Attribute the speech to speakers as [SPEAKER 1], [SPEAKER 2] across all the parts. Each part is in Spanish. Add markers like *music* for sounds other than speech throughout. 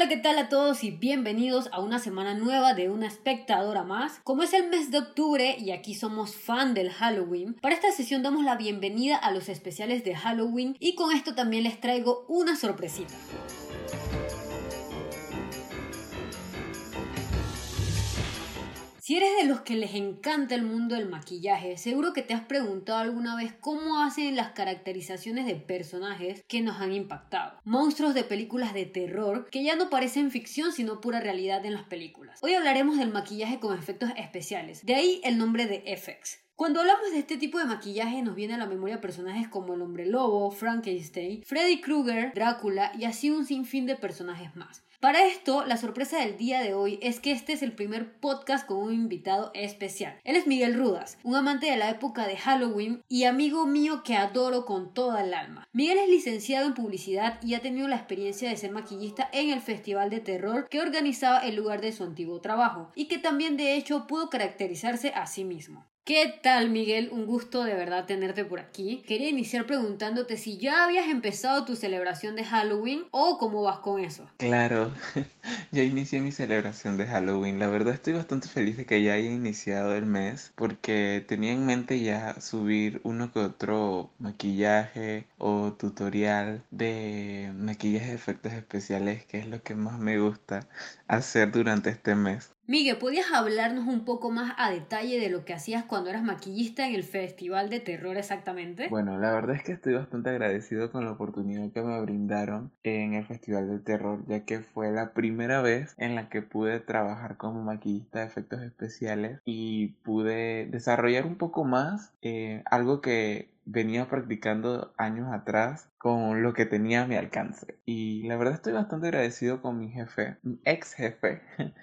[SPEAKER 1] Hola, ¿qué tal a todos y bienvenidos a una semana nueva de una espectadora más? Como es el mes de octubre y aquí somos fan del Halloween, para esta sesión damos la bienvenida a los especiales de Halloween y con esto también les traigo una sorpresita. Si eres de los que les encanta el mundo del maquillaje, seguro que te has preguntado alguna vez cómo hacen las caracterizaciones de personajes que nos han impactado. Monstruos de películas de terror que ya no parecen ficción sino pura realidad en las películas. Hoy hablaremos del maquillaje con efectos especiales, de ahí el nombre de FX. Cuando hablamos de este tipo de maquillaje nos viene a la memoria personajes como el hombre lobo, Frankenstein, Freddy Krueger, Drácula y así un sinfín de personajes más. Para esto, la sorpresa del día de hoy es que este es el primer podcast con un invitado especial. Él es Miguel Rudas, un amante de la época de Halloween y amigo mío que adoro con toda el alma. Miguel es licenciado en publicidad y ha tenido la experiencia de ser maquillista en el Festival de Terror que organizaba el lugar de su antiguo trabajo y que también de hecho pudo caracterizarse a sí mismo. ¿Qué tal, Miguel? Un gusto de verdad tenerte por aquí. Quería iniciar preguntándote si ya habías empezado tu celebración de Halloween o cómo vas con eso.
[SPEAKER 2] Claro, *laughs* ya inicié mi celebración de Halloween. La verdad estoy bastante feliz de que ya haya iniciado el mes porque tenía en mente ya subir uno que otro maquillaje o tutorial de maquillaje de efectos especiales, que es lo que más me gusta hacer durante este mes.
[SPEAKER 1] Miguel, ¿podías hablarnos un poco más a detalle de lo que hacías cuando eras maquillista en el Festival de Terror exactamente?
[SPEAKER 2] Bueno, la verdad es que estoy bastante agradecido con la oportunidad que me brindaron en el Festival de Terror, ya que fue la primera vez en la que pude trabajar como maquillista de efectos especiales y pude desarrollar un poco más eh, algo que venía practicando años atrás con lo que tenía a mi alcance. Y la verdad estoy bastante agradecido con mi jefe, mi ex jefe, *laughs*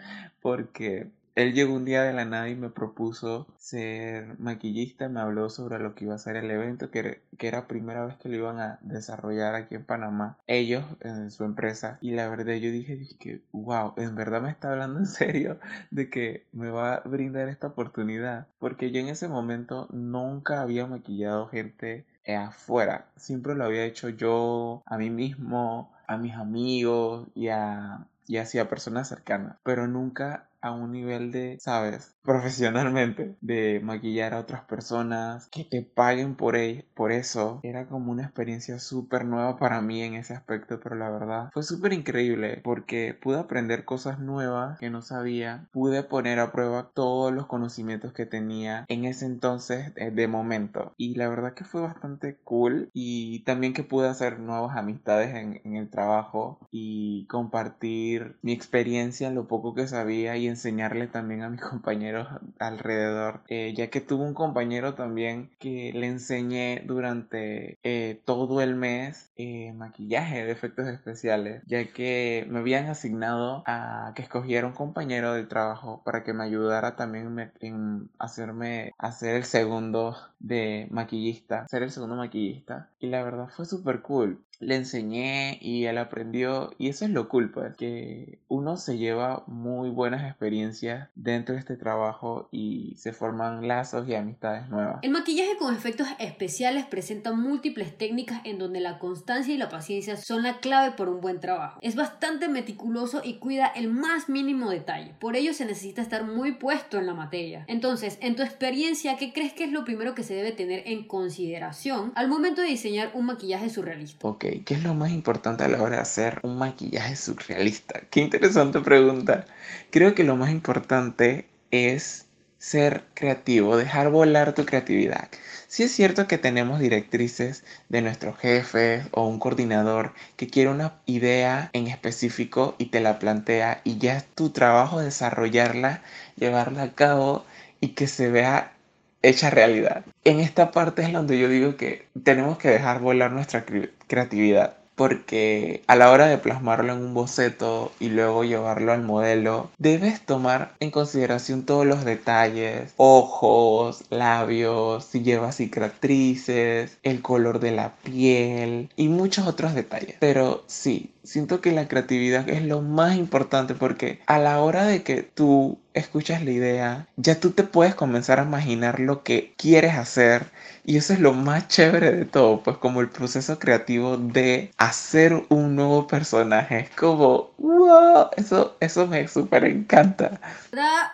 [SPEAKER 2] porque él llegó un día de la nada y me propuso ser maquillista, me habló sobre lo que iba a ser el evento, que, que era primera vez que lo iban a desarrollar aquí en Panamá, ellos en su empresa. Y la verdad yo dije, que, wow, en verdad me está hablando en serio de que me va a brindar esta oportunidad, porque yo en ese momento nunca había maquillado gente afuera, siempre lo había hecho yo a mí mismo, a mis amigos y a y hacia personas cercanas, pero nunca a un nivel de, ¿sabes? Profesionalmente, de maquillar a otras personas, que te paguen por, ello, por eso. Era como una experiencia súper nueva para mí en ese aspecto, pero la verdad fue súper increíble porque pude aprender cosas nuevas que no sabía, pude poner a prueba todos los conocimientos que tenía en ese entonces eh, de momento y la verdad que fue bastante cool y también que pude hacer nuevas amistades en, en el trabajo y compartir mi experiencia en lo poco que sabía y enseñarle también a mis *laughs* compañeros alrededor, eh, ya que tuve un compañero también que le enseñé durante eh, todo el mes eh, maquillaje de efectos especiales, ya que me habían asignado a que escogiera un compañero de trabajo para que me ayudara también en hacerme hacer el segundo de maquillista, ser el segundo maquillista. Y la verdad fue súper cool le enseñé y él aprendió y eso es lo cool pues que uno se lleva muy buenas experiencias dentro de este trabajo y se forman lazos y amistades nuevas.
[SPEAKER 1] El maquillaje con efectos especiales presenta múltiples técnicas en donde la constancia y la paciencia son la clave por un buen trabajo. Es bastante meticuloso y cuida el más mínimo detalle, por ello se necesita estar muy puesto en la materia. Entonces, en tu experiencia, ¿qué crees que es lo primero que se debe tener en consideración al momento de diseñar un maquillaje surrealista?
[SPEAKER 2] Ok, ¿qué es lo más importante a la hora de hacer un maquillaje surrealista? Qué interesante pregunta. Creo que lo más importante es ser creativo, dejar volar tu creatividad. Si es cierto que tenemos directrices de nuestro jefe o un coordinador que quiere una idea en específico y te la plantea y ya es tu trabajo desarrollarla, llevarla a cabo y que se vea hecha realidad. En esta parte es donde yo digo que tenemos que dejar volar nuestra creatividad porque a la hora de plasmarlo en un boceto y luego llevarlo al modelo, debes tomar en consideración todos los detalles, ojos, labios, si lleva cicatrices, el color de la piel y muchos otros detalles. Pero sí, siento que la creatividad es lo más importante porque a la hora de que tú escuchas la idea, ya tú te puedes comenzar a imaginar lo que quieres hacer y eso es lo más chévere de todo, pues como el proceso creativo de hacer un nuevo personaje. Es como, wow, eso, eso me súper encanta.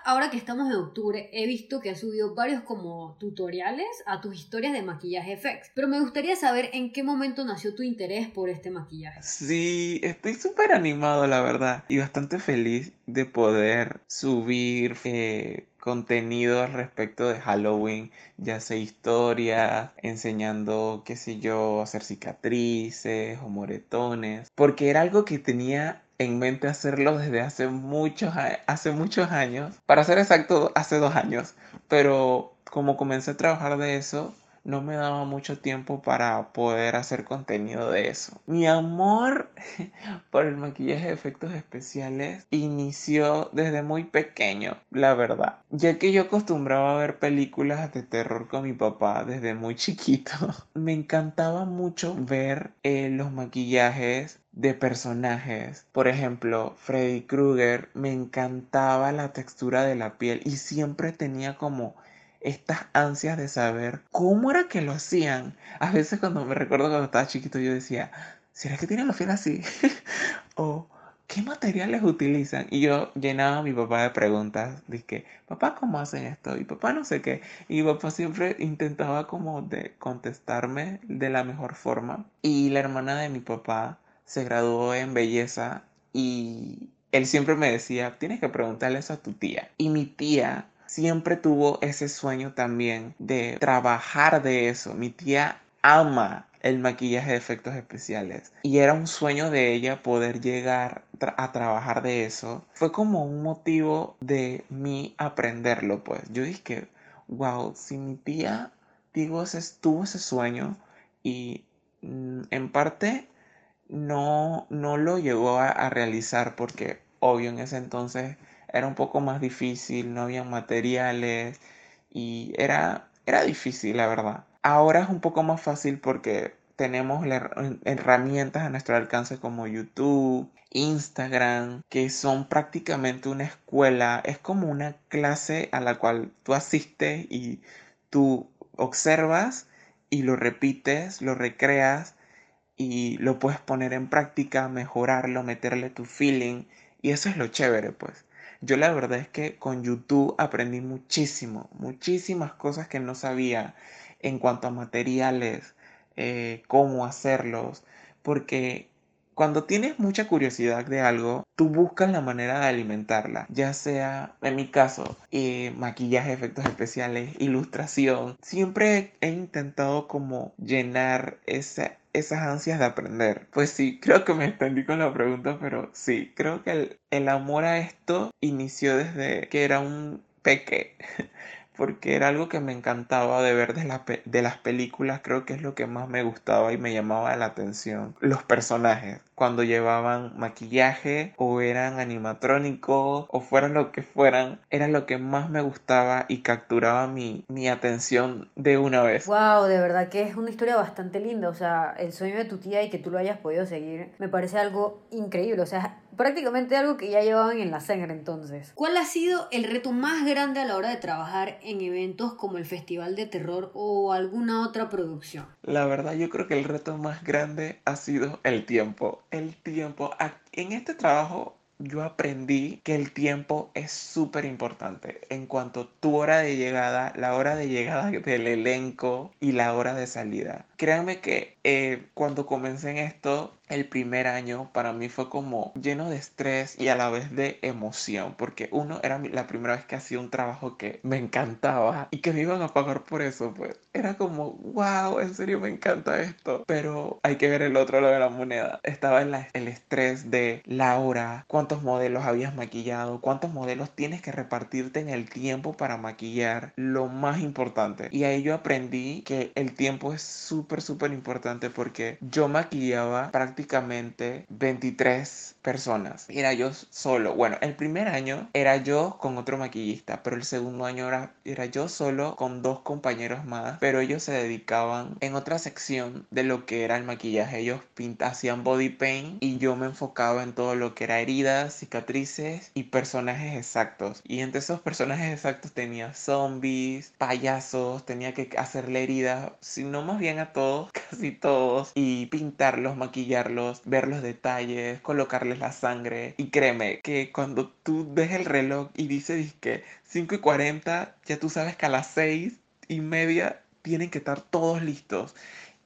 [SPEAKER 1] Ahora que estamos en octubre, he visto que has subido varios como tutoriales a tus historias de maquillaje FX. Pero me gustaría saber en qué momento nació tu interés por este maquillaje.
[SPEAKER 2] Sí, estoy súper animado, la verdad. Y bastante feliz de poder subir eh, contenido al respecto de Halloween, ya sea historias, enseñando, qué sé yo, hacer cicatrices o moretones, porque era algo que tenía en mente hacerlo desde hace muchos, hace muchos años, para ser exacto, hace dos años, pero como comencé a trabajar de eso, no me daba mucho tiempo para poder hacer contenido de eso. Mi amor *laughs* por el maquillaje de efectos especiales inició desde muy pequeño, la verdad. Ya que yo acostumbraba a ver películas de terror con mi papá desde muy chiquito, *laughs* me encantaba mucho ver eh, los maquillajes de personajes. Por ejemplo, Freddy Krueger, me encantaba la textura de la piel y siempre tenía como estas ansias de saber cómo era que lo hacían. A veces cuando me recuerdo cuando estaba chiquito yo decía, ¿será que tienen la piel así? *laughs* o ¿qué materiales utilizan? Y yo llenaba a mi papá de preguntas, dije, papá, ¿cómo hacen esto? Y papá no sé qué. Y mi papá siempre intentaba como de contestarme de la mejor forma. Y la hermana de mi papá se graduó en belleza y él siempre me decía, tienes que preguntarle eso a tu tía. Y mi tía siempre tuvo ese sueño también de trabajar de eso. Mi tía ama el maquillaje de efectos especiales y era un sueño de ella poder llegar a trabajar de eso. Fue como un motivo de mí aprenderlo, pues. Yo dije, wow, si mi tía digo, ese, tuvo ese sueño y mm, en parte no, no lo llegó a realizar porque obvio en ese entonces era un poco más difícil, no había materiales y era, era difícil, la verdad. Ahora es un poco más fácil porque tenemos herramientas a nuestro alcance como YouTube, Instagram, que son prácticamente una escuela, es como una clase a la cual tú asistes y tú observas y lo repites, lo recreas y lo puedes poner en práctica, mejorarlo, meterle tu feeling y eso es lo chévere, pues. Yo la verdad es que con YouTube aprendí muchísimo, muchísimas cosas que no sabía en cuanto a materiales, eh, cómo hacerlos, porque cuando tienes mucha curiosidad de algo, tú buscas la manera de alimentarla, ya sea, en mi caso, eh, maquillaje, efectos especiales, ilustración. Siempre he intentado como llenar ese esas ansias de aprender. Pues sí, *laughs* creo que me extendí con la pregunta, pero sí, creo que el, amor a esto inició desde que era un peque. *laughs* porque era algo que me encantaba de ver de, de, las películas, creo que es lo que más me gustaba y me llamaba la atención. Los personajes cuando llevaban maquillaje o eran animatrónicos o fueran lo que fueran, era lo que más me gustaba y capturaba mi, mi atención de una vez.
[SPEAKER 1] Wow, de verdad que es una historia bastante linda, o sea, el sueño de tu tía y que tú lo hayas podido seguir, me parece algo increíble, o sea, prácticamente algo que ya llevaban en la sangre entonces. ¿Cuál ha sido el reto más grande a la hora de trabajar en eventos como el Festival de Terror o alguna otra producción?
[SPEAKER 2] La verdad yo creo que el reto más grande ha sido el tiempo el tiempo. En este trabajo yo aprendí que el tiempo es súper importante en cuanto a tu hora de llegada, la hora de llegada del elenco y la hora de salida. Créanme que eh, cuando comencé en esto, el primer año para mí fue como lleno de estrés y a la vez de emoción, porque uno era la primera vez que hacía un trabajo que me encantaba y que me iban a pagar por eso, pues era como, wow, en serio me encanta esto, pero hay que ver el otro lado de la moneda. Estaba en el estrés de la hora, cuántos modelos habías maquillado, cuántos modelos tienes que repartirte en el tiempo para maquillar, lo más importante. Y ahí yo aprendí que el tiempo es súper, súper importante porque yo maquillaba prácticamente prácticamente 23 personas. Era yo solo. Bueno, el primer año era yo con otro maquillista, pero el segundo año era, era yo solo con dos compañeros más, pero ellos se dedicaban en otra sección de lo que era el maquillaje. Ellos pintaban, hacían body paint y yo me enfocaba en todo lo que era heridas, cicatrices y personajes exactos. Y entre esos personajes exactos tenía zombies, payasos, tenía que hacerle heridas, si no más bien a todos, *laughs* casi todos, y pintarlos, maquillarlos, ver los detalles, colocarles la sangre. Y créeme que cuando tú ves el reloj y dice que 5 y 40, ya tú sabes que a las 6 y media tienen que estar todos listos.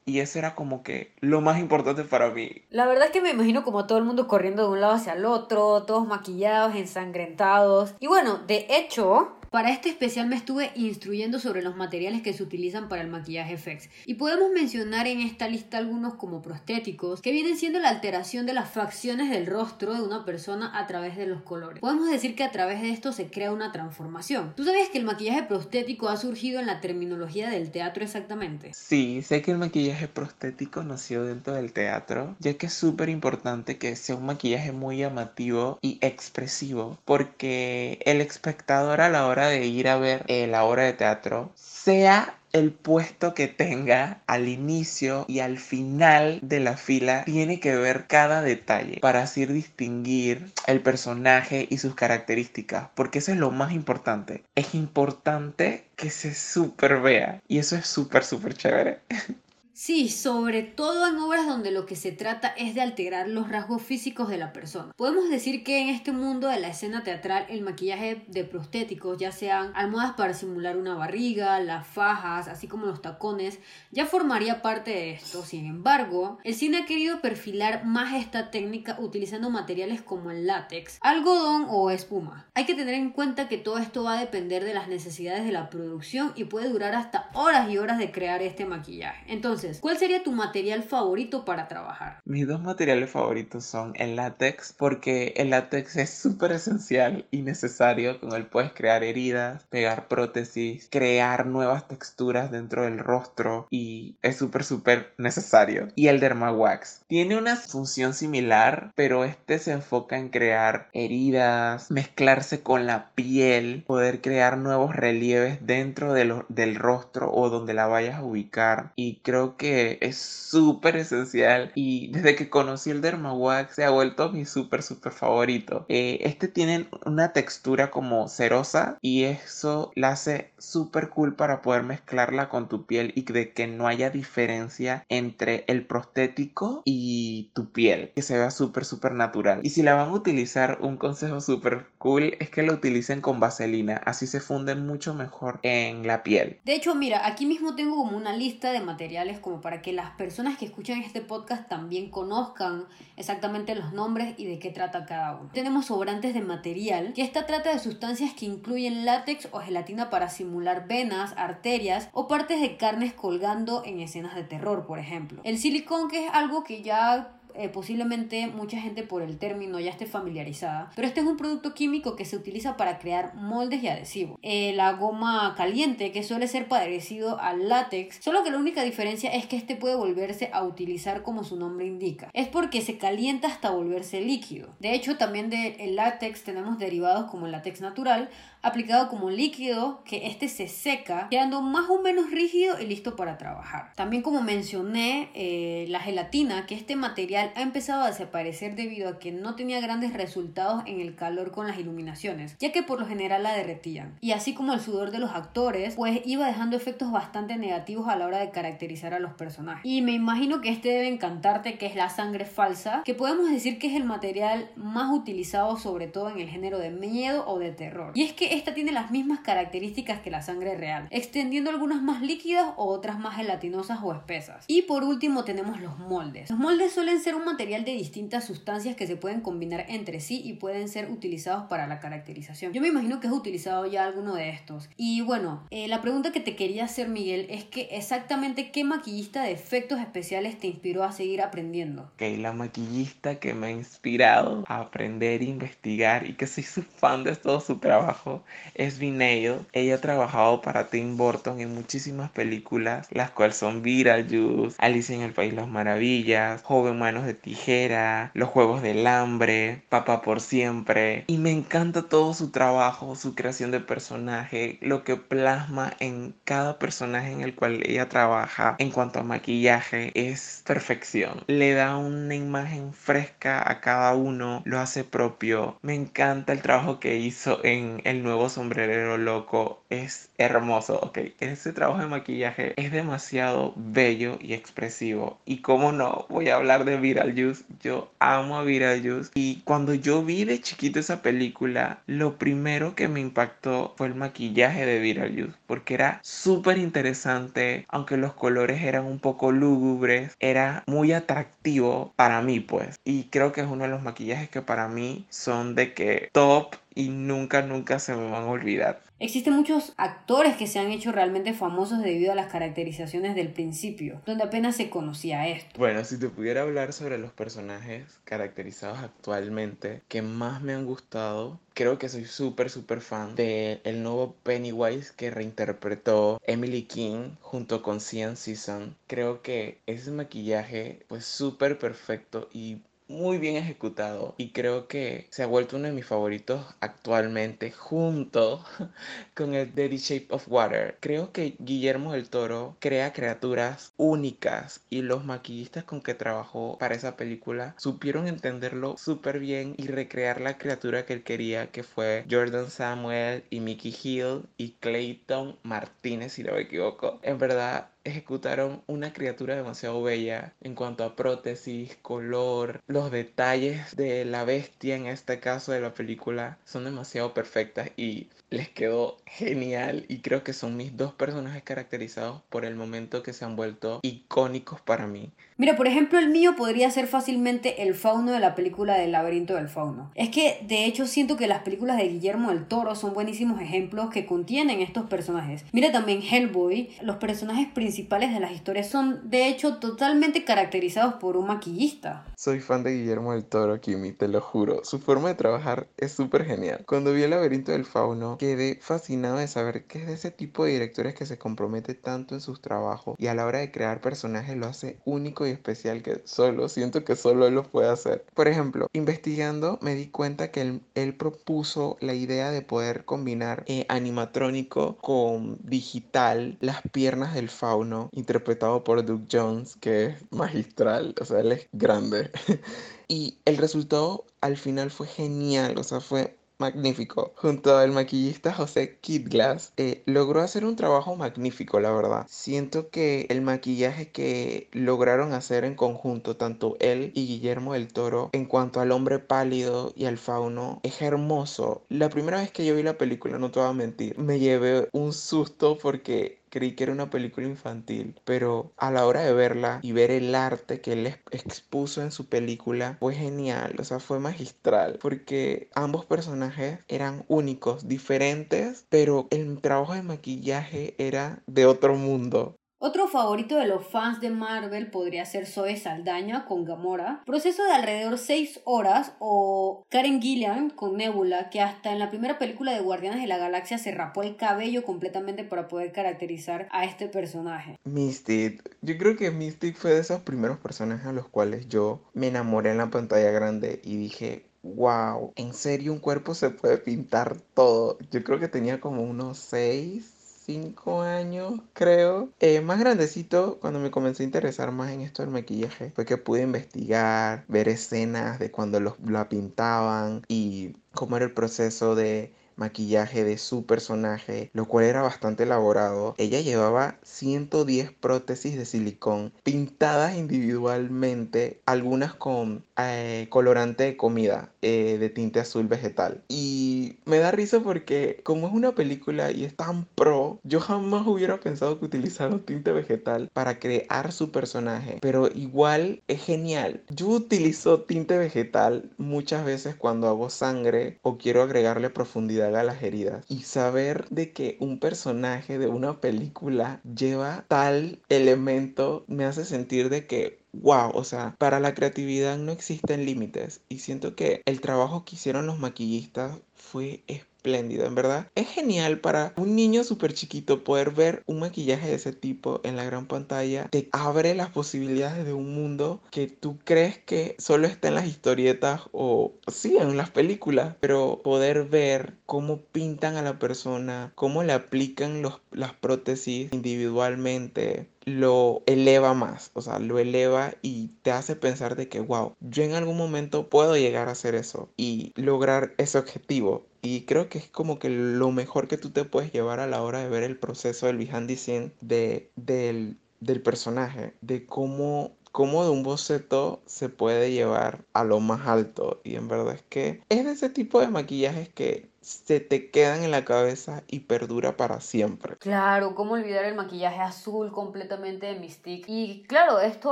[SPEAKER 2] Y eso era como que lo más importante para mí.
[SPEAKER 1] La verdad es que me imagino como todo el mundo corriendo de un lado hacia el otro, todos maquillados, ensangrentados. Y bueno, de hecho, para este especial me estuve instruyendo sobre los materiales que se utilizan para el maquillaje FX y podemos mencionar en esta lista algunos como prostéticos que vienen siendo la alteración de las facciones del rostro de una persona a través de los colores. Podemos decir que a través de esto se crea una transformación. ¿Tú sabías que el maquillaje prostético ha surgido en la terminología del teatro exactamente?
[SPEAKER 2] Sí, sé que el maquillaje prostético nació dentro del teatro, ya que es súper importante que sea un maquillaje muy llamativo y expresivo, porque el espectador a la hora de ir a ver eh, la obra de teatro, sea el puesto que tenga al inicio y al final de la fila tiene que ver cada detalle para así distinguir el personaje y sus características, porque eso es lo más importante. Es importante que se super vea y eso es súper, súper chévere. *laughs*
[SPEAKER 1] Sí, sobre todo en obras donde lo que se trata es de alterar los rasgos físicos de la persona. Podemos decir que en este mundo de la escena teatral el maquillaje de prostéticos, ya sean almohadas para simular una barriga, las fajas, así como los tacones, ya formaría parte de esto. Sin embargo, el cine ha querido perfilar más esta técnica utilizando materiales como el látex, algodón o espuma. Hay que tener en cuenta que todo esto va a depender de las necesidades de la producción y puede durar hasta horas y horas de crear este maquillaje. Entonces, ¿cuál sería tu material favorito para trabajar?
[SPEAKER 2] Mis dos materiales favoritos son el látex, porque el látex es súper esencial y necesario. Con él puedes crear heridas, pegar prótesis, crear nuevas texturas dentro del rostro y es súper, súper necesario. Y el Dermawax tiene una función similar, pero este se enfoca en crear heridas, mezclarse con la piel, poder crear nuevos relieves dentro del rostro o donde la vayas a ubicar. Y creo que es súper esencial y desde que conocí el Dermawax se ha vuelto mi súper súper favorito. Eh, este tiene una textura como cerosa y eso la hace súper cool para poder mezclarla con tu piel y de que no haya diferencia entre el prostético y tu piel, que se vea súper súper natural. Y si la van a utilizar, un consejo súper cool es que lo utilicen con vaselina, así se funde mucho mejor en la piel.
[SPEAKER 1] De hecho, mira, aquí mismo tengo como una lista de materiales como para que las personas que escuchan este podcast también conozcan exactamente los nombres y de qué trata cada uno. Tenemos sobrantes de material, que esta trata de sustancias que incluyen látex o gelatina para simular venas, arterias o partes de carnes colgando en escenas de terror, por ejemplo. El silicón, que es algo que ya eh, posiblemente mucha gente por el término ya esté familiarizada, pero este es un producto químico que se utiliza para crear moldes y adhesivos. Eh, la goma caliente, que suele ser parecido al látex, solo que la única diferencia es que este puede volverse a utilizar como su nombre indica. Es porque se calienta hasta volverse líquido. De hecho, también del látex tenemos derivados como el látex natural, aplicado como líquido que este se seca quedando más o menos rígido y listo para trabajar. También como mencioné eh, la gelatina que este material ha empezado a desaparecer debido a que no tenía grandes resultados en el calor con las iluminaciones ya que por lo general la derretían. Y así como el sudor de los actores pues iba dejando efectos bastante negativos a la hora de caracterizar a los personajes. Y me imagino que este debe encantarte que es la sangre falsa que podemos decir que es el material más utilizado sobre todo en el género de miedo o de terror. Y es que esta tiene las mismas características que la sangre real, extendiendo algunas más líquidas o otras más gelatinosas o espesas. Y por último tenemos los moldes. Los moldes suelen ser un material de distintas sustancias que se pueden combinar entre sí y pueden ser utilizados para la caracterización. Yo me imagino que has utilizado ya alguno de estos. Y bueno, eh, la pregunta que te quería hacer Miguel es que exactamente qué maquillista de efectos especiales te inspiró a seguir aprendiendo.
[SPEAKER 2] Ok, la maquillista que me ha inspirado a aprender, investigar y que soy su fan de todo su trabajo es Vinale. Ella ha trabajado para Tim Burton en muchísimas películas, las cuales son Beetlejuice, Alicia en el País de las Maravillas, Joven Manos de Tijera, Los Juegos del Hambre, Papá por Siempre. Y me encanta todo su trabajo, su creación de personaje, lo que plasma en cada personaje en el cual ella trabaja en cuanto a maquillaje es perfección. Le da una imagen fresca a cada uno, lo hace propio. Me encanta el trabajo que hizo en El Nuevo Sombrerero Loco. Es hermoso, ok. Ese trabajo de maquillaje es demasiado bello y expresivo. Y como no, voy a hablar de Viral Juice. Yo amo a Viral Juice. Y cuando yo vi de chiquito esa película, lo primero que me impactó fue el maquillaje de Viral Juice. Porque era súper interesante, aunque los colores eran un poco lúgubres, era muy atractivo para mí, pues. Y creo que es uno de los maquillajes que para mí son de que top y nunca, nunca se me van a olvidar.
[SPEAKER 1] Existen muchos actores que se han hecho realmente famosos debido a las caracterizaciones del principio, donde apenas se conocía esto.
[SPEAKER 2] Bueno, si te pudiera hablar sobre los personajes caracterizados actualmente que más me han gustado, creo que soy súper, súper fan del el nuevo Pennywise que reinterpretó Emily King junto con Cian Season. Creo que ese maquillaje fue súper perfecto y muy bien ejecutado y creo que se ha vuelto uno de mis favoritos actualmente junto *laughs* con el The Shape of Water. Creo que Guillermo del Toro crea criaturas únicas y los maquillistas con que trabajó para esa película supieron entenderlo súper bien y recrear la criatura que él quería que fue Jordan Samuel y Mickey Hill y Clayton Martínez si no me equivoco. En verdad ejecutaron una criatura demasiado bella en cuanto a prótesis, color, los detalles de la bestia en este caso de la película son demasiado perfectas y les quedó genial y creo que son mis dos personajes caracterizados por el momento que se han vuelto icónicos para mí.
[SPEAKER 1] Mira, por ejemplo, el mío podría ser fácilmente el fauno de la película del laberinto del fauno. Es que, de hecho, siento que las películas de Guillermo del Toro son buenísimos ejemplos que contienen estos personajes. Mira también Hellboy, los personajes principales de las historias son, de hecho, totalmente caracterizados por un maquillista.
[SPEAKER 2] Soy fan de Guillermo del Toro, Kimi, te lo juro. Su forma de trabajar es súper genial. Cuando vi el laberinto del fauno, quedé fascinado de saber que es de ese tipo de directores que se compromete tanto en sus trabajos y a la hora de crear personajes lo hace único y especial que solo, siento que solo él lo puede hacer. Por ejemplo, investigando me di cuenta que él, propuso la idea de poder combinar eh, animatrónico con digital las piernas del fauno, interpretado por Doug Jones, que es magistral, o sea, él es grande. *laughs* y el resultado al final fue genial, o sea, fue magnífico. Junto al maquillista José Kidglass, eh, logró hacer un trabajo magnífico, la verdad. Siento que el maquillaje que lograron hacer en conjunto, tanto él y Guillermo del Toro, en cuanto al hombre pálido y al fauno, es hermoso. La primera vez que yo vi la película, no te voy a mentir, me llevé un susto porque creí que era una película infantil, pero a la hora de verla y ver el arte que él expuso en su película fue genial, o sea, fue magistral, porque ambos personajes eran únicos, diferentes, pero el trabajo de maquillaje era de otro mundo.
[SPEAKER 1] Otro favorito de los fans de Marvel podría ser Zoe Saldaña con Gamora, proceso de alrededor 6 horas, o Karen Gillian con Nebula, que hasta en la primera película de Guardianes de la Galaxia se rapó el cabello completamente para poder caracterizar a este personaje.
[SPEAKER 2] Mystic, yo creo que Mystic fue de esos primeros personajes a los cuales yo me enamoré en la pantalla grande y dije, wow, en serio un cuerpo se puede pintar todo. Yo creo que tenía como unos 6 cinco años, creo. Eh, más grandecito, cuando me comencé a interesar más en esto del maquillaje, fue que pude investigar, ver escenas de cuando los, la pintaban y cómo era el proceso de maquillaje de su personaje, lo cual era bastante elaborado. Ella llevaba 110 prótesis de silicón pintadas individualmente, algunas con eh, colorante de comida eh, de tinte azul vegetal. Y me da risa porque como es una película y es tan pro, yo jamás hubiera pensado que utilizaron tinte vegetal para crear su personaje, pero igual es genial. Yo utilizo tinte vegetal muchas veces cuando hago sangre o quiero agregarle profundidad a las heridas. Y saber de que un personaje de una película lleva tal elemento me hace sentir de que wow, o sea, para la creatividad no existen límites y siento que el trabajo que hicieron los maquillistas fue espléndido, en verdad. Es genial para un niño súper chiquito poder ver un maquillaje de ese tipo en la gran pantalla. Te abre las posibilidades de un mundo que tú crees que solo está en las historietas o sí, en las películas, pero poder ver cómo pintan a la persona, cómo le aplican los, las prótesis individualmente, lo eleva más, o sea, lo eleva y te hace pensar de que, wow, yo en algún momento puedo llegar a hacer eso y lograr ese objetivo. Y creo que es como que lo mejor que tú te puedes llevar a la hora de ver el proceso del behind the scene de, del, del personaje, de cómo cómo de un boceto se puede llevar a lo más alto. Y en verdad es que es de ese tipo de maquillajes que se te quedan en la cabeza y perdura para siempre.
[SPEAKER 1] Claro, cómo olvidar el maquillaje azul completamente de Mystique. Y claro, esto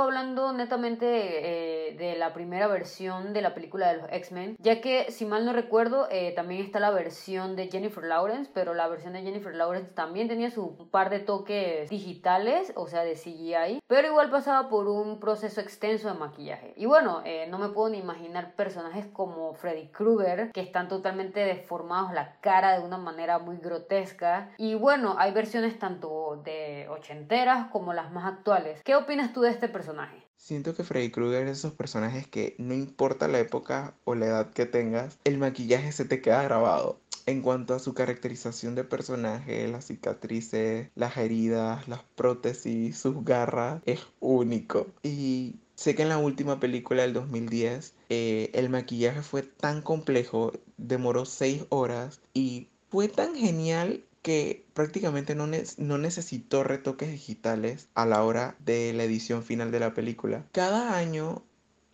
[SPEAKER 1] hablando netamente eh, de la primera versión de la película de los X-Men, ya que si mal no recuerdo, eh, también está la versión de Jennifer Lawrence, pero la versión de Jennifer Lawrence también tenía su par de toques digitales, o sea, de CGI, pero igual pasaba por un proceso extenso de maquillaje. Y bueno, eh, no me puedo ni imaginar personajes como Freddy Krueger, que están totalmente deformados la cara de una manera muy grotesca. Y bueno, hay versiones tanto de ochenteras como las más actuales. ¿Qué opinas tú de este personaje?
[SPEAKER 2] Siento que Freddy Krueger es esos personajes que no importa la época o la edad que tengas, el maquillaje se te queda grabado. En cuanto a su caracterización de personaje, las cicatrices, las heridas, las prótesis, sus garras, es único. Y Sé que en la última película del 2010 eh, el maquillaje fue tan complejo, demoró seis horas y fue tan genial que prácticamente no, no, necesitó retoques digitales a la hora de la edición final de la película. Cada año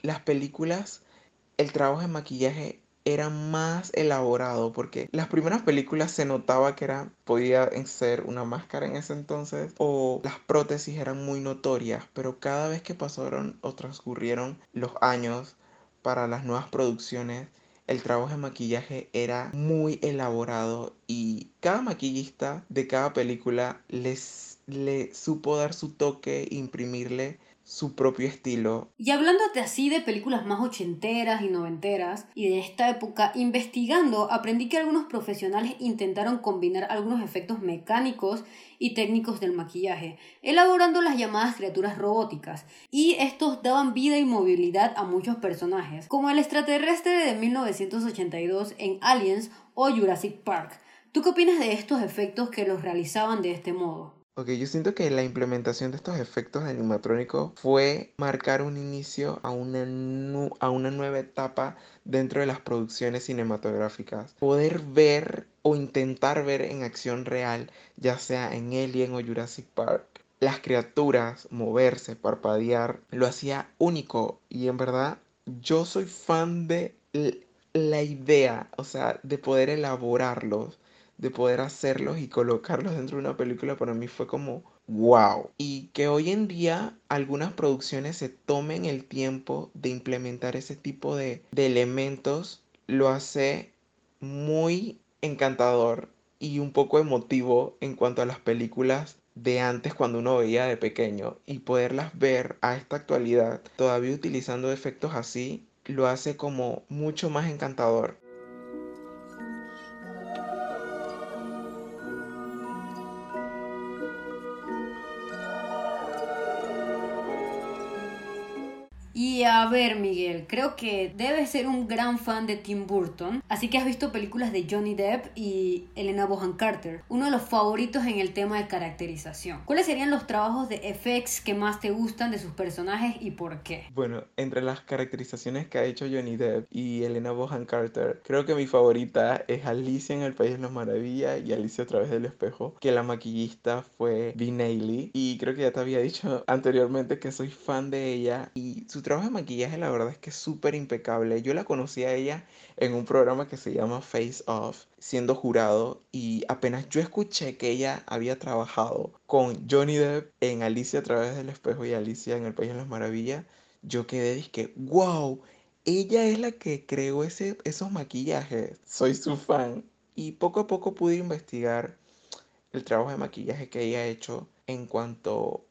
[SPEAKER 2] las películas, el trabajo de maquillaje era más elaborado porque las primeras películas se notaba que era podía ser una máscara en ese entonces o las prótesis eran muy notorias pero cada vez que pasaron o transcurrieron los años para las nuevas producciones el trabajo de maquillaje era muy elaborado y cada maquillista de cada película les le supo dar su toque imprimirle su propio estilo.
[SPEAKER 1] Y hablándote así de películas más ochenteras y noventeras y de esta época, investigando, aprendí que algunos profesionales intentaron combinar algunos efectos mecánicos y técnicos del maquillaje, elaborando las llamadas criaturas robóticas, y estos daban vida y movilidad a muchos personajes, como el extraterrestre de 1982 en Aliens o Jurassic Park. ¿Tú qué opinas de estos efectos que los realizaban de este modo?
[SPEAKER 2] Ok, yo siento que la implementación de estos efectos animatrónicos fue marcar un inicio a una, a una nueva etapa dentro de las producciones cinematográficas. Poder ver o intentar ver en acción real, ya sea en Alien o Jurassic Park, las criaturas moverse, parpadear, lo hacía único. Y en verdad, yo soy fan de la idea, o sea, de poder elaborarlos de poder hacerlos y colocarlos dentro de una película para mí fue como wow. Y que hoy en día algunas producciones se tomen el tiempo de implementar ese tipo de, de elementos lo hace muy encantador y un poco emotivo en cuanto a las películas de antes cuando uno veía de pequeño y poderlas ver a esta actualidad todavía utilizando efectos así lo hace como mucho más encantador.
[SPEAKER 1] A ver, Miguel, creo que debes ser un gran fan de Tim Burton, así que has visto películas de Johnny Depp y Elena Bohan Carter, uno de los favoritos en el tema de caracterización. ¿Cuáles serían los trabajos de FX que más te gustan de sus personajes y por qué?
[SPEAKER 2] Bueno, entre las caracterizaciones que ha hecho Johnny Depp y Elena Bohan Carter, creo que mi favorita es Alicia en El País de las Maravillas y Alicia a través del espejo, que la maquillista fue. Neely y creo que ya te había dicho *laughs* anteriormente que soy fan de ella y su trabajo maquillaje la verdad es que es súper impecable. Yo la conocí a ella en un programa que se llama Face Off, siendo jurado, y apenas yo escuché que ella había trabajado con Johnny Depp en Alicia a través del espejo y Alicia en El País de las Maravillas, yo quedé dije, wow, ella es la que creó ese, esos maquillajes, soy su fan. Y poco a poco pude investigar el trabajo de maquillaje que ella ha hecho en cuanto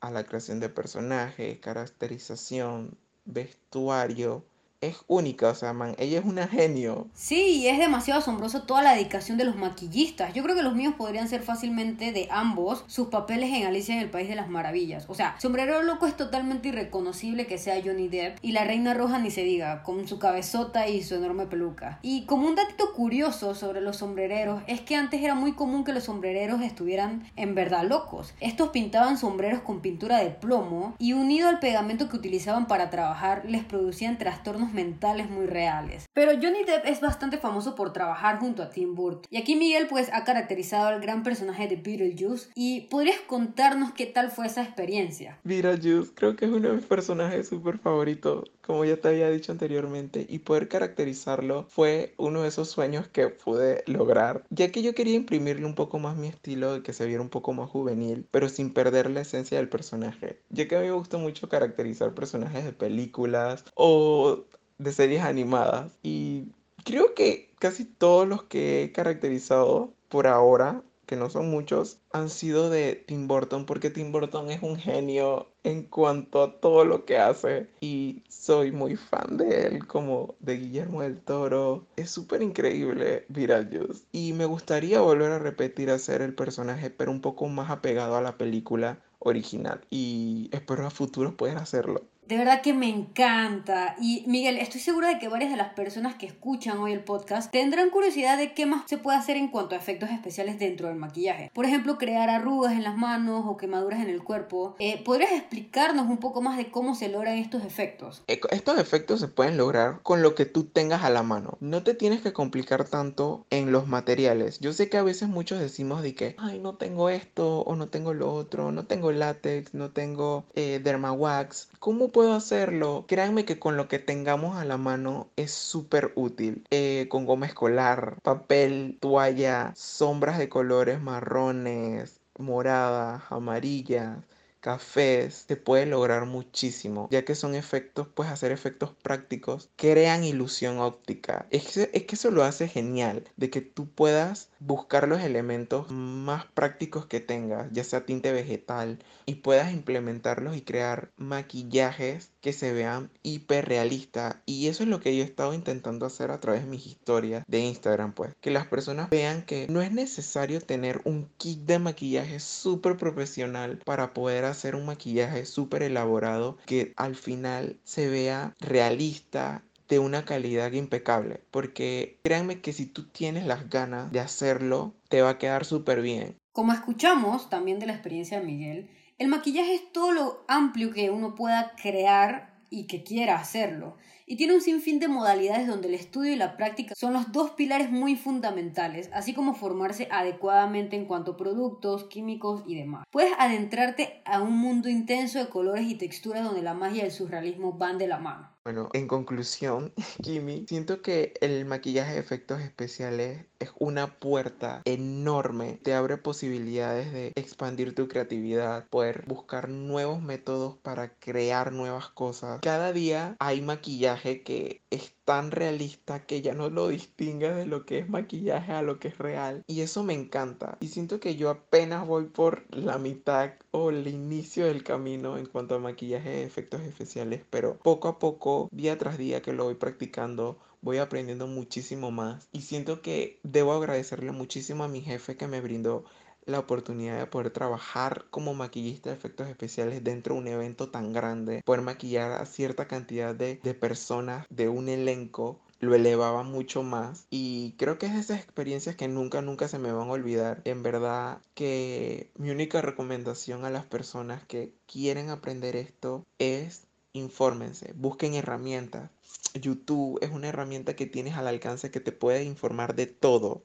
[SPEAKER 2] a la creación de personajes, caracterización, vestuario, es única, o sea, man, ella es una genio.
[SPEAKER 1] Sí, y es demasiado asombroso toda la dedicación de los maquillistas. Yo creo que los míos podrían ser fácilmente de ambos sus papeles en Alicia en el País de las Maravillas. O sea, Sombrero Loco es totalmente irreconocible que sea Johnny Depp y la Reina Roja ni se diga, con su cabezota y su enorme peluca. Y como un datito curioso sobre los sombrereros es que antes era muy común que los sombrereros estuvieran en verdad locos. Estos pintaban sombreros con pintura de plomo y unido al pegamento que utilizaban para trabajar les producían trastornos mentales muy reales. Pero Johnny Depp es bastante famoso por trabajar junto a Tim Burton. Y aquí Miguel pues ha caracterizado al gran personaje de Beetlejuice y podrías contarnos qué tal fue esa experiencia.
[SPEAKER 2] Beetlejuice creo que es uno de mis personajes súper favoritos, como ya te había dicho anteriormente, y poder caracterizarlo fue uno de esos sueños que pude lograr, ya que yo quería imprimirle un poco más mi estilo de que se viera un poco más juvenil, pero sin perder la esencia del personaje, ya que a mí me gusta mucho caracterizar personajes de películas o de series animadas y creo que casi todos los que he caracterizado por ahora que no son muchos, han sido de Tim Burton, porque Tim Burton es un genio en cuanto a todo lo que hace y soy muy fan de él, como de Guillermo del Toro. Es súper increíble Beetlejuice y me gustaría volver a repetir hacer el personaje, pero un poco más apegado a la película original y espero a futuros poder hacerlo.
[SPEAKER 1] De verdad que me encanta. Y Miguel, estoy segura de que varias de las personas que escuchan hoy el podcast tendrán curiosidad de qué más se puede hacer en cuanto a efectos especiales dentro del maquillaje. Por ejemplo, crear arrugas en las manos o quemaduras en el cuerpo. Eh, ¿Podrías explicarnos un poco más de cómo se logran estos efectos?
[SPEAKER 2] Eh, estos efectos se pueden lograr con lo que tú tengas a la mano. No te tienes que complicar tanto en los materiales. Yo sé que a veces muchos decimos de que, ay, no tengo esto o no tengo lo otro, no tengo látex, no tengo eh, dermawax. ¿Cómo puedo hacerlo? Créanme que con lo que tengamos a la mano es súper útil. Eh, con goma escolar, papel, toalla, sombras de colores marrones, moradas, amarillas, cafés, se puede lograr muchísimo, ya que son efectos, pues hacer efectos prácticos, crean ilusión óptica. Es que, es que eso lo hace genial, de que tú puedas buscar los elementos más prácticos que tengas, ya sea tinte vegetal, y puedas implementarlos y crear maquillajes que se vean hiperrealistas. Y eso es lo que yo he estado intentando hacer a través de mis historias de Instagram, pues. Que las personas vean que no es necesario tener un kit de maquillaje súper profesional para poder hacer un maquillaje súper elaborado que al final se vea realista de una calidad impecable. Porque créanme que si tú tienes las ganas de hacerlo, te va a quedar súper bien.
[SPEAKER 1] Como escuchamos también de la experiencia de Miguel, el maquillaje es todo lo amplio que uno pueda crear y que quiera hacerlo. Y tiene un sinfín de modalidades donde el estudio y la práctica son los dos pilares muy fundamentales, así como formarse adecuadamente en cuanto a productos, químicos y demás. Puedes adentrarte a un mundo intenso de colores y texturas donde la magia y el surrealismo van de la mano.
[SPEAKER 2] Bueno, en conclusión, *laughs* Kimi, siento que el maquillaje de efectos especiales es una puerta enorme. Te abre posibilidades de expandir tu creatividad, poder buscar nuevos métodos para crear nuevas cosas. Cada día hay maquillaje que es tan realista que ya no lo distingue de lo que es maquillaje a lo que es real. Y eso me encanta. Y siento que yo apenas voy por la mitad o el inicio del camino en cuanto a maquillaje de efectos especiales, pero poco a poco, día tras día que lo voy practicando, voy aprendiendo muchísimo más. Y siento que debo agradecerle muchísimo a mi jefe que me brindó la oportunidad de poder trabajar como maquillista de efectos especiales dentro de un evento tan grande, poder maquillar a cierta cantidad de, de personas de un elenco lo elevaba mucho más. Y creo que es esas experiencias que nunca nunca se me van a olvidar. En verdad que mi única recomendación a las personas que quieren aprender esto es infórmense busquen herramientas. YouTube es una herramienta que tienes al alcance que te puede informar de todo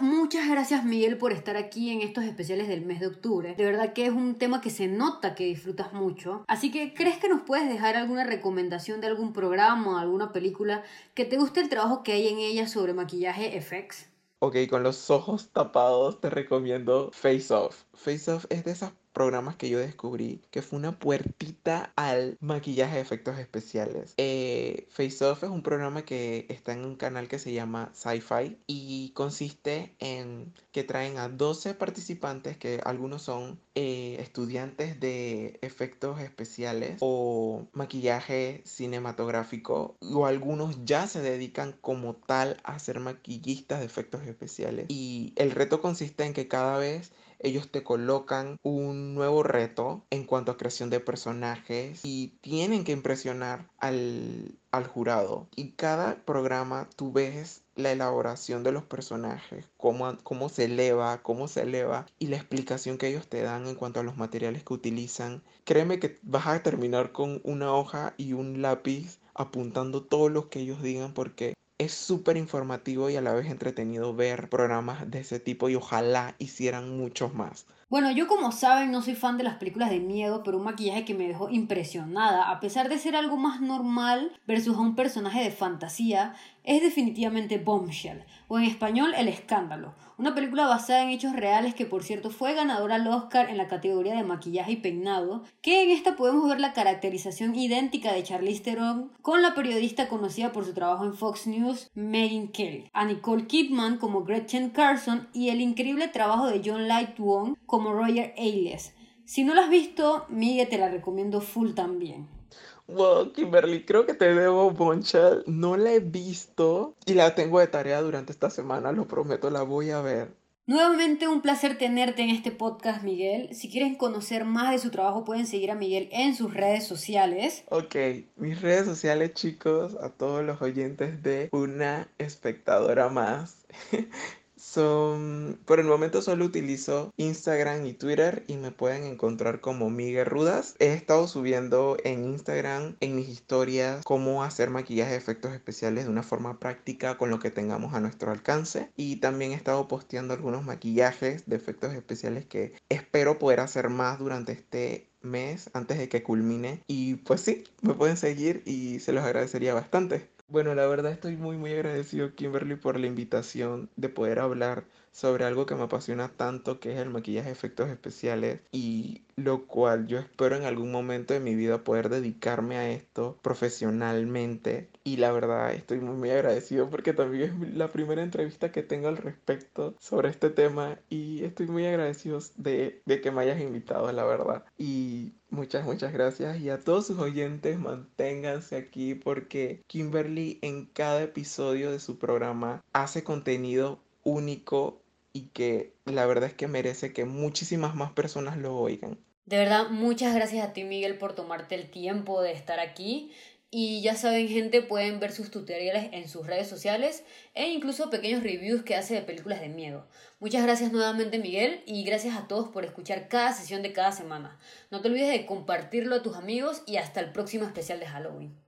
[SPEAKER 1] muchas gracias Miguel por estar aquí en estos especiales del mes de octubre. De verdad que es un tema que se nota que disfrutas mucho. Así que, ¿crees que nos puedes dejar alguna recomendación de algún programa o alguna película que te guste el trabajo que hay en ella sobre maquillaje FX?
[SPEAKER 2] Ok, con los ojos tapados te recomiendo Face Off. Face Off es de esos programas que yo descubrí que fue una puertita al maquillaje de efectos especiales. Eh, Face Off es un programa que está en un canal que se llama Sci-Fi y consiste en que traen a 12 participantes que algunos son eh, estudiantes de efectos especiales o maquillaje cinematográfico o algunos ya se dedican como tal a ser maquillistas de efectos especiales y el reto consiste en que cada vez ellos te colocan un nuevo reto en cuanto a creación de personajes y tienen que impresionar al, jurado. Y cada programa tú ves la elaboración de los personajes, cómo, cómo se eleva, cómo se eleva y la explicación que ellos te dan en cuanto a los materiales que utilizan. Créeme que vas a terminar con una hoja y un lápiz apuntando todo lo que ellos digan porque es súper informativo y a la vez entretenido ver programas de ese tipo y ojalá hicieran muchos más.
[SPEAKER 1] Bueno, yo como saben no soy fan de las películas de miedo, pero un maquillaje que me dejó impresionada, a pesar de ser algo más normal versus a un personaje de fantasía, es definitivamente Bombshell, o en español El Escándalo, una película basada en hechos reales que por cierto fue ganadora al Oscar en la categoría de maquillaje y peinado, que en esta podemos ver la caracterización idéntica de Charlize Theron con la periodista conocida por su trabajo en Fox News, Megan Kelly, a Nicole Kidman como Gretchen Carson y el increíble trabajo de John Light Wong como Roger Ailes. Si no lo has visto, Miguel te la recomiendo full también.
[SPEAKER 2] Wow, Kimberly, creo que te debo Bonchal. No la he visto y la tengo de tarea durante esta semana, lo prometo, la voy a ver.
[SPEAKER 1] Nuevamente un placer tenerte en este podcast, Miguel. Si quieren conocer más de su trabajo, pueden seguir a Miguel en sus redes sociales.
[SPEAKER 2] Ok, mis redes sociales, chicos, a todos los oyentes de una espectadora más. *laughs* Son, por el momento solo utilizo Instagram y Twitter y me pueden encontrar como Miguel Rudas. He estado subiendo en Instagram, en mis historias, cómo hacer maquillaje de efectos especiales de una forma práctica con lo que tengamos a nuestro alcance. Y también he estado posteando algunos maquillajes de efectos especiales que espero poder hacer más durante este mes antes de que culmine. Y pues sí, me pueden seguir y se los agradecería bastante. Bueno, la verdad estoy muy muy agradecido Kimberly por la invitación de poder hablar sobre algo que me apasiona tanto que es el maquillaje efectos especiales y lo cual yo espero en algún momento de mi vida poder dedicarme a esto profesionalmente y la verdad estoy muy muy agradecido porque también es la primera entrevista que tengo al respecto sobre este tema y estoy muy agradecido de, de que me hayas invitado la verdad y Muchas, muchas gracias. Y a todos sus oyentes, manténganse aquí porque Kimberly en cada episodio de su programa hace contenido único y que la verdad es que merece que muchísimas más personas lo oigan.
[SPEAKER 1] De verdad, muchas gracias a ti Miguel por tomarte el tiempo de estar aquí. Y ya saben, gente, pueden ver sus tutoriales en sus redes sociales e incluso pequeños reviews que hace de películas de miedo. Muchas gracias nuevamente, Miguel, y gracias a todos por escuchar cada sesión de cada semana. No te olvides de compartirlo a tus amigos y hasta el próximo especial de Halloween.